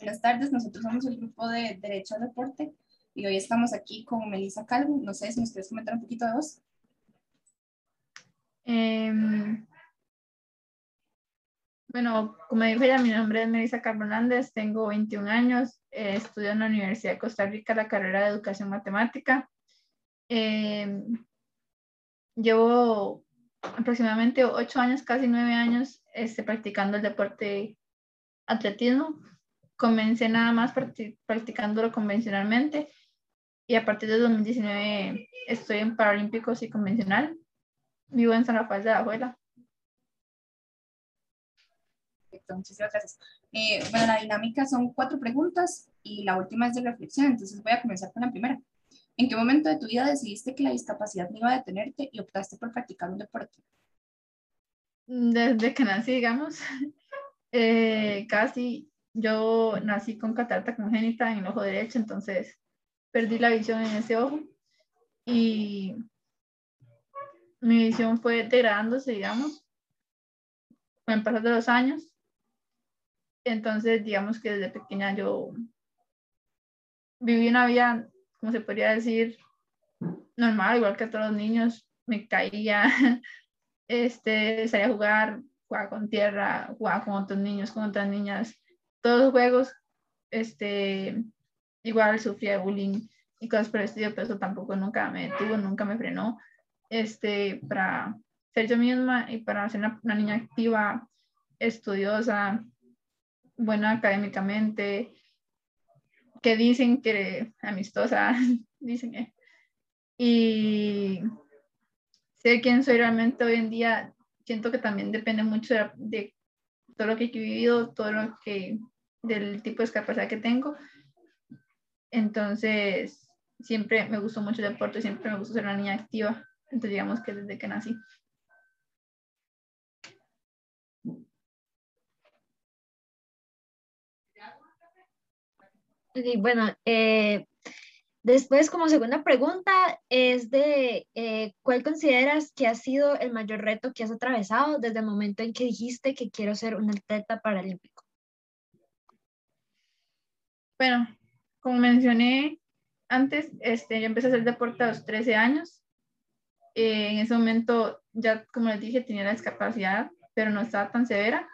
Buenas tardes, nosotros somos el grupo de Derecho al Deporte y hoy estamos aquí con Melissa Calvo. No sé si nos quieres comentar un poquito de vos. Em, bueno, como dijo ya, mi nombre es Melissa Calvo Hernández, tengo 21 años, eh, estudio en la Universidad de Costa Rica la carrera de Educación Matemática. Em, llevo aproximadamente 8 años, casi 9 años, este, practicando el deporte atletismo comencé nada más practicándolo convencionalmente y a partir de 2019 estoy en Paralímpicos y convencional. Vivo en San Rafael de la Juela. Perfecto, muchísimas gracias. Eh, bueno, la dinámica son cuatro preguntas y la última es de reflexión, entonces voy a comenzar con la primera. ¿En qué momento de tu vida decidiste que la discapacidad no iba a detenerte y optaste por practicar un deporte? Desde que nací, digamos, eh, casi yo nací con catarata congénita en el ojo derecho, entonces perdí la visión en ese ojo y mi visión fue degradándose, digamos, con el pasar de los años. Entonces, digamos que desde pequeña yo viví una vida, como se podría decir, normal, igual que todos los niños. Me caía, este, salía a jugar, jugaba con tierra, jugaba con otros niños, con otras niñas todos los juegos, este, igual sufría bullying y cosas por el estilo, pero eso tampoco nunca me detuvo, nunca me frenó, este, para ser yo misma y para ser una, niña activa, estudiosa, buena académicamente, que dicen que amistosa, dicen que, y sé quién soy realmente hoy en día, siento que también depende mucho de, de todo lo que he vivido, todo lo que del tipo de discapacidad que tengo. Entonces, siempre me gustó mucho el deporte, siempre me gustó ser una niña activa. Entonces, digamos que desde que nací. Y bueno, eh, después como segunda pregunta es de eh, cuál consideras que ha sido el mayor reto que has atravesado desde el momento en que dijiste que quiero ser un atleta paralímpico. Bueno, como mencioné antes, este, yo empecé a hacer deporte a los 13 años. Eh, en ese momento ya, como les dije, tenía la discapacidad, pero no estaba tan severa.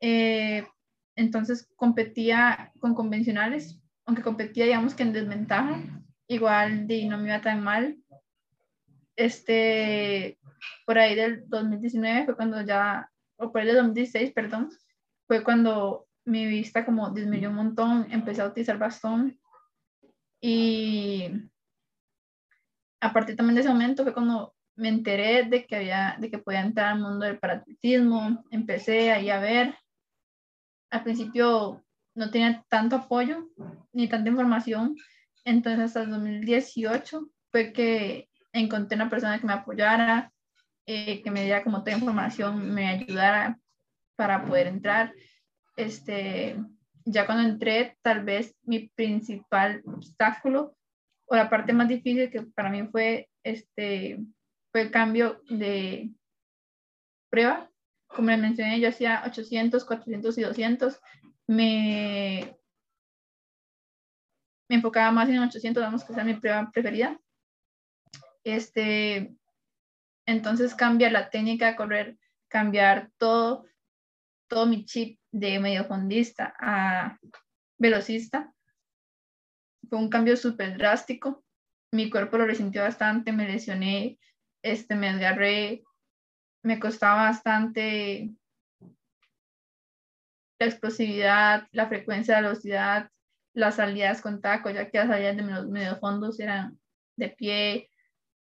Eh, entonces competía con convencionales, aunque competía, digamos que en desventaja, igual de, no me iba tan mal. Este, por ahí del 2019 fue cuando ya, o por ahí del 2016, perdón, fue cuando mi vista como disminuyó un montón, empecé a utilizar bastón y a partir también de ese momento fue cuando me enteré de que había, de que podía entrar al mundo del paratletismo, empecé ahí a ver, al principio no tenía tanto apoyo ni tanta información, entonces hasta el 2018 fue que encontré una persona que me apoyara, eh, que me diera como toda información, me ayudara para poder entrar este, ya cuando entré, tal vez mi principal obstáculo o la parte más difícil que para mí fue, este, fue el cambio de prueba. Como les mencioné, yo hacía 800, 400 y 200. Me, me enfocaba más en 800, vamos que sea mi prueba preferida. Este, entonces cambia la técnica de correr, cambiar todo, todo mi chip de mediofondista a velocista. Fue un cambio súper drástico. Mi cuerpo lo resintió bastante, me lesioné, este, me desgarré, me costaba bastante la explosividad, la frecuencia de velocidad, las salidas con taco, ya que las salidas de los mediofondos eran de pie,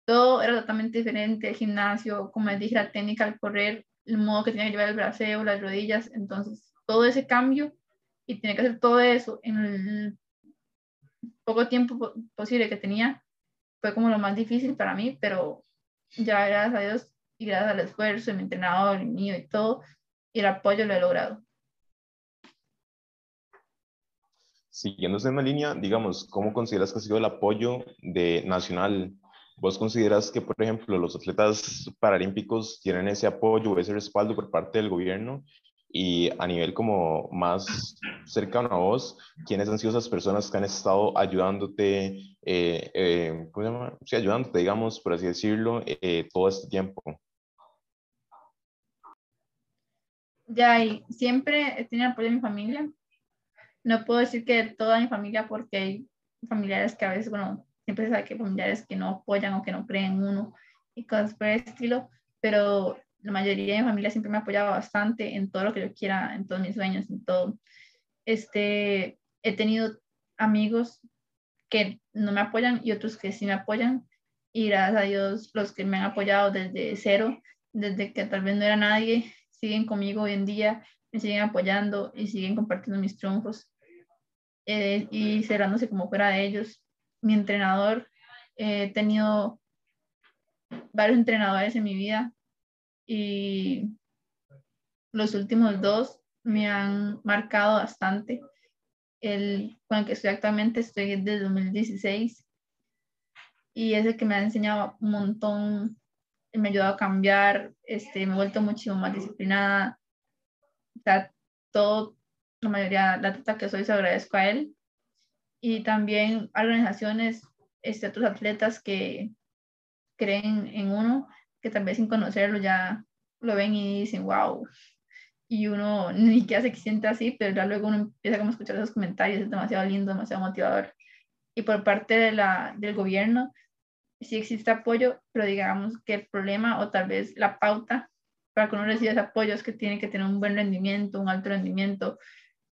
todo era totalmente diferente, el gimnasio, como les dije, la técnica al correr, el modo que tenía que llevar el braceo, las rodillas, entonces todo ese cambio y tenía que hacer todo eso en el poco tiempo posible que tenía, fue como lo más difícil para mí, pero ya gracias a Dios y gracias al esfuerzo de mi entrenador, el mío y todo, y el apoyo lo he logrado. Siguiéndose en la línea, digamos, ¿cómo consideras que ha sido el apoyo de nacional? ¿Vos consideras que, por ejemplo, los atletas paralímpicos tienen ese apoyo, ese respaldo por parte del gobierno Y a nivel como más cercano a vos, ¿quiénes han sido esas personas que han estado ayudándote, eh, eh, ¿cómo se llama? Sí, ayudándote, digamos, por así decirlo, eh, todo este tiempo? Ya, y siempre he tenido apoyo de mi familia. No puedo decir que toda mi familia, porque hay familiares que a veces, bueno, siempre sabe que familiares que no apoyan o que no creen en uno y cosas por el estilo, pero la mayoría de mi familia siempre me ha apoyado bastante en todo lo que yo quiera, en todos mis sueños, en todo. Este, he tenido amigos que no me apoyan y otros que sí me apoyan. Y gracias a Dios, los que me han apoyado desde cero, desde que tal vez no era nadie, siguen conmigo hoy en día, me siguen apoyando y siguen compartiendo mis triunfos eh, y cerrándose como fuera de ellos. Mi entrenador, eh, he tenido varios entrenadores en mi vida y los últimos dos me han marcado bastante. El con el que estoy actualmente estoy desde 2016 y es el que me ha enseñado un montón, me ha ayudado a cambiar, este, me he vuelto muchísimo más disciplinada. Sea, todo, la mayoría, la trata que soy, se agradezco a él. Y también organizaciones, este, otros atletas que creen en uno que vez sin conocerlo ya lo ven y dicen, wow. Y uno ni siquiera se siente así, pero ya luego uno empieza como a escuchar esos comentarios, es demasiado lindo, demasiado motivador. Y por parte de la, del gobierno, sí existe apoyo, pero digamos que el problema o tal vez la pauta para que uno reciba ese apoyo es que tiene que tener un buen rendimiento, un alto rendimiento,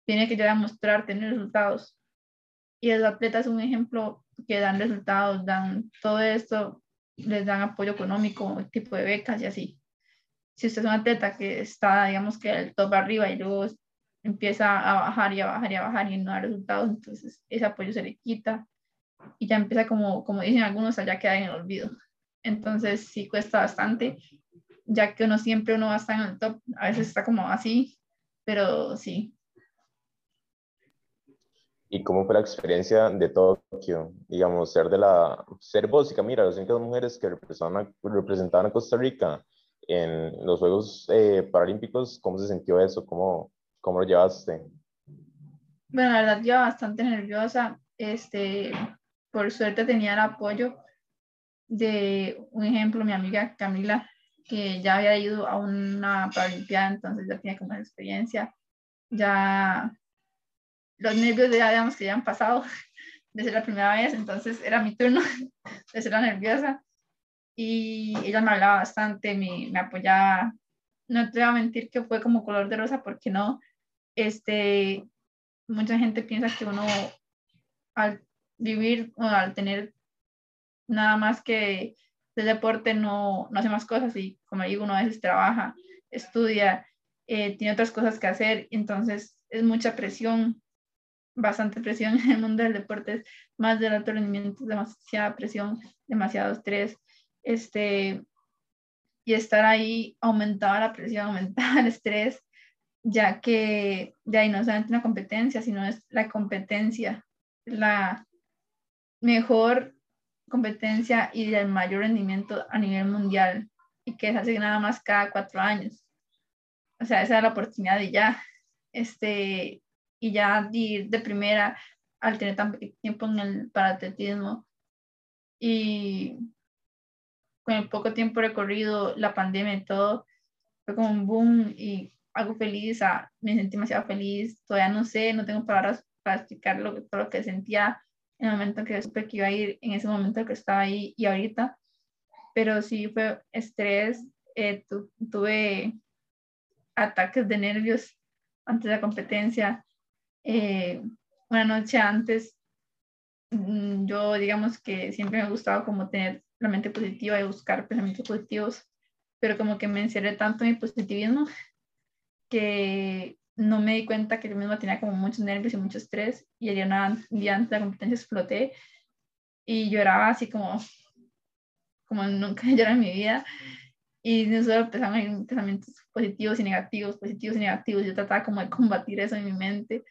tiene que ya demostrar tener resultados. Y los atletas es un ejemplo que dan resultados, dan todo esto, les dan apoyo económico, tipo de becas y así. Si usted es un atleta que está, digamos que el top arriba y luego empieza a bajar y a bajar y a bajar y no da resultados, entonces ese apoyo se le quita y ya empieza como, como dicen algunos, allá queda en el olvido. Entonces sí cuesta bastante, ya que uno siempre uno va a estar en el top, a veces está como así, pero sí, ¿Y cómo fue la experiencia de Tokio? Digamos, ser de la, ser vos y Camila, las únicas mujeres que representaban, representaban a Costa Rica en los Juegos eh, Paralímpicos, ¿cómo se sintió eso? ¿Cómo, cómo lo llevaste? Bueno, la verdad, yo bastante nerviosa. Este, por suerte tenía el apoyo de, un ejemplo, mi amiga Camila, que ya había ido a una Paralimpiada, entonces ya tenía como experiencia. Ya los nervios ya digamos que ya han pasado desde la primera vez, entonces era mi turno ser la nerviosa y ella me hablaba bastante, me, me apoyaba. No te voy a mentir que fue como color de rosa porque no, este, mucha gente piensa que uno al vivir o al tener nada más que el deporte no, no hace más cosas y como digo, uno a veces trabaja, estudia, eh, tiene otras cosas que hacer, entonces es mucha presión bastante presión en el mundo del deporte, más del alto rendimiento, demasiada presión, demasiado estrés, este, y estar ahí aumentaba la presión, aumentaba el estrés, ya que de ahí no solamente una competencia, sino es la competencia, la mejor competencia y del mayor rendimiento a nivel mundial, y que es hace nada más cada cuatro años. O sea, esa es la oportunidad de ya. Este, y ya ir de primera al tener tan tiempo en el paratletismo y con el poco tiempo recorrido, la pandemia y todo, fue como un boom y algo feliz, me sentí demasiado feliz, todavía no sé, no tengo palabras para explicar lo, todo lo que sentía en el momento que supe que iba a ir, en ese momento que estaba ahí y ahorita, pero sí fue estrés, eh, tuve ataques de nervios antes de la competencia, eh, una noche antes, mm, yo digamos que siempre me ha gustado como tener la mente positiva y buscar pensamientos positivos, pero como que me encerré tanto en mi positivismo que no me di cuenta que yo misma tenía como muchos nervios y mucho estrés y el día antes de la competencia exploté y lloraba así como, como nunca llorado en mi vida y no solo empezaban pensamientos positivos y negativos, positivos y negativos, yo trataba como de combatir eso en mi mente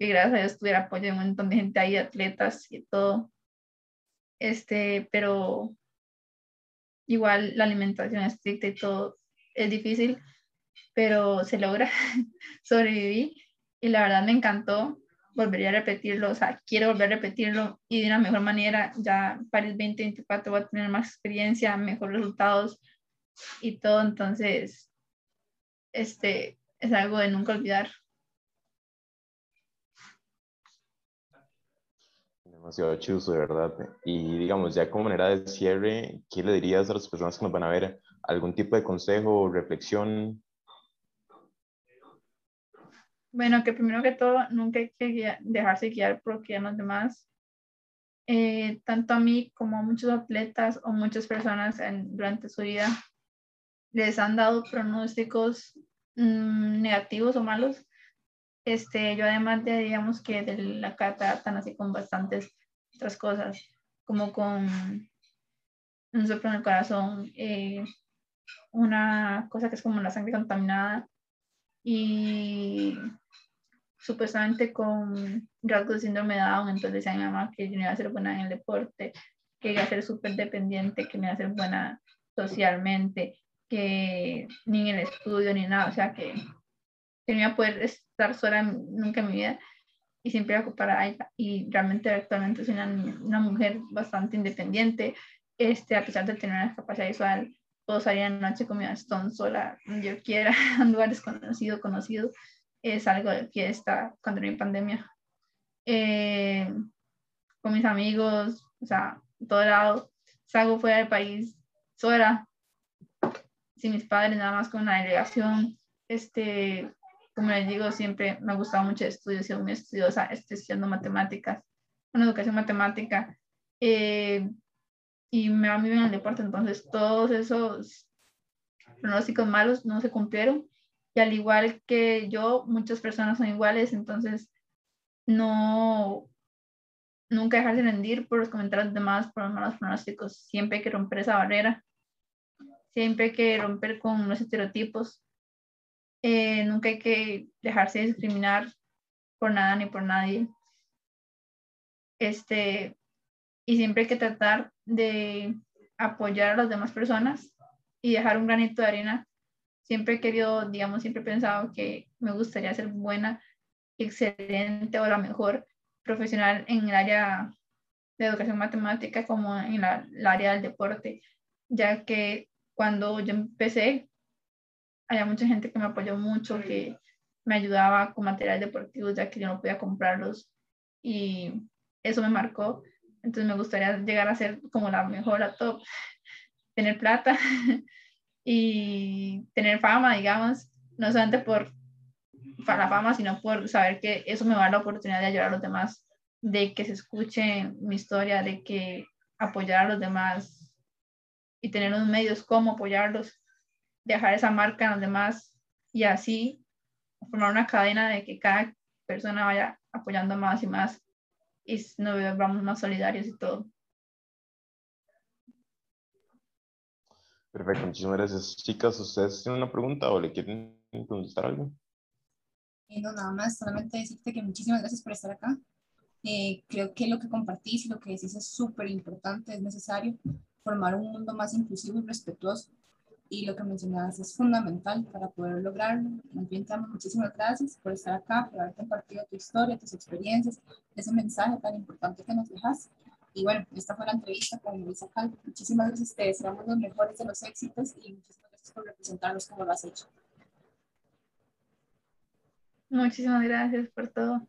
que gracias a Dios tuviera apoyo de un montón de gente ahí, atletas y todo. Este, pero igual la alimentación estricta y todo es difícil, pero se logra, sobreviví y la verdad me encantó, volvería a repetirlo, o sea, quiero volver a repetirlo y de una mejor manera, ya París 2024 va a tener más experiencia, mejores resultados y todo, entonces, este es algo de nunca olvidar. Demasiado chuso, de verdad. Y digamos, ya como manera de cierre, ¿qué le dirías a las personas que nos van a ver? ¿Algún tipo de consejo o reflexión? Bueno, que primero que todo, nunca hay que dejarse guiar por lo que los demás. Eh, tanto a mí como a muchos atletas o muchas personas en, durante su vida les han dado pronósticos mm, negativos o malos este, yo además de, digamos que de la tan así con bastantes otras cosas, como con un soplo en el corazón, eh, una cosa que es como la sangre contaminada y supuestamente con rasgos de síndrome de Down, entonces decía mi mamá que yo no iba a ser buena en el deporte, que iba a ser súper dependiente, que no iba a ser buena socialmente, que ni en el estudio ni nada, o sea que que no iba a poder estar sola nunca en mi vida y siempre iba a ella. Y realmente actualmente soy una, una, mujer bastante independiente, este, a pesar de tener una capacidad visual, puedo salir en la noche con mi bastón sola, yo quiera, a lugares conocidos, conocido, es algo de fiesta cuando no hay pandemia. Eh, con mis amigos, o sea, todo lado, salgo fuera del país sola, sin mis padres, nada más con una delegación, este, como les digo, siempre me ha gustado mucho el estudio, he sido muy estudiosa, estudiando matemáticas, una educación matemática, eh, y me va muy bien el deporte, entonces todos esos pronósticos malos no se cumplieron, y al igual que yo, muchas personas son iguales, entonces no, nunca dejarse rendir por los comentarios demás, por los malos pronósticos, siempre hay que romper esa barrera, siempre hay que romper con los estereotipos, eh, nunca hay que dejarse discriminar por nada ni por nadie. Este, y siempre hay que tratar de apoyar a las demás personas y dejar un granito de arena. Siempre he querido, digamos, siempre he pensado que me gustaría ser buena, excelente o la mejor profesional en el área de educación matemática como en el área del deporte, ya que cuando yo empecé había mucha gente que me apoyó mucho, que me ayudaba con material deportivo, ya que yo no podía comprarlos. Y eso me marcó. Entonces me gustaría llegar a ser como la mejor a top, tener plata y tener fama, digamos, no solamente por la fama, sino por saber que eso me va a dar la oportunidad de ayudar a los demás, de que se escuche mi historia, de que apoyar a los demás y tener unos medios como apoyarlos dejar esa marca en los demás y así formar una cadena de que cada persona vaya apoyando más y más y nos vamos más solidarios y todo. Perfecto, muchísimas gracias. Chicas, ¿ustedes tienen una pregunta o le quieren contestar algo? Eh, no, nada más, solamente decirte que muchísimas gracias por estar acá. Eh, creo que lo que compartís y lo que decís es súper importante, es necesario formar un mundo más inclusivo y respetuoso y lo que mencionabas es fundamental para poder lograrlo. También te muchísimas gracias por estar acá, por haber compartido tu historia, tus experiencias, ese mensaje tan importante que nos dejas. Y bueno, esta fue la entrevista con Luisa Cal. Muchísimas gracias, te deseamos los mejores de los éxitos y muchísimas gracias por representarnos como lo has hecho. Muchísimas gracias por todo.